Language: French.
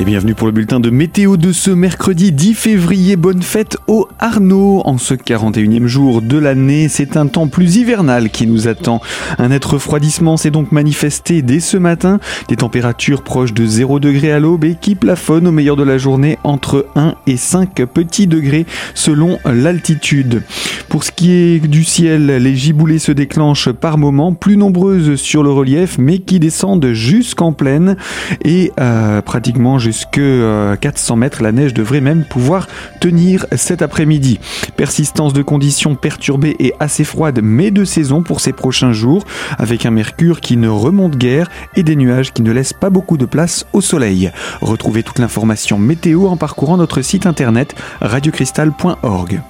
Et bienvenue pour le bulletin de météo de ce mercredi 10 février. Bonne fête au Arnaud. En ce 41e jour de l'année, c'est un temps plus hivernal qui nous attend. Un net refroidissement s'est donc manifesté dès ce matin. Des températures proches de 0 degré à l'aube et qui plafonnent au meilleur de la journée entre 1 et 5 petits degrés selon l'altitude. Pour ce qui est du ciel, les giboulées se déclenchent par moments, plus nombreuses sur le relief, mais qui descendent jusqu'en plaine et euh, pratiquement jusque 400 euh, mètres. La neige devrait même pouvoir tenir cet après-midi. Persistance de conditions perturbées et assez froides, mais de saison pour ces prochains jours, avec un mercure qui ne remonte guère et des nuages qui ne laissent pas beaucoup de place au soleil. Retrouvez toute l'information météo en parcourant notre site internet radiocristal.org.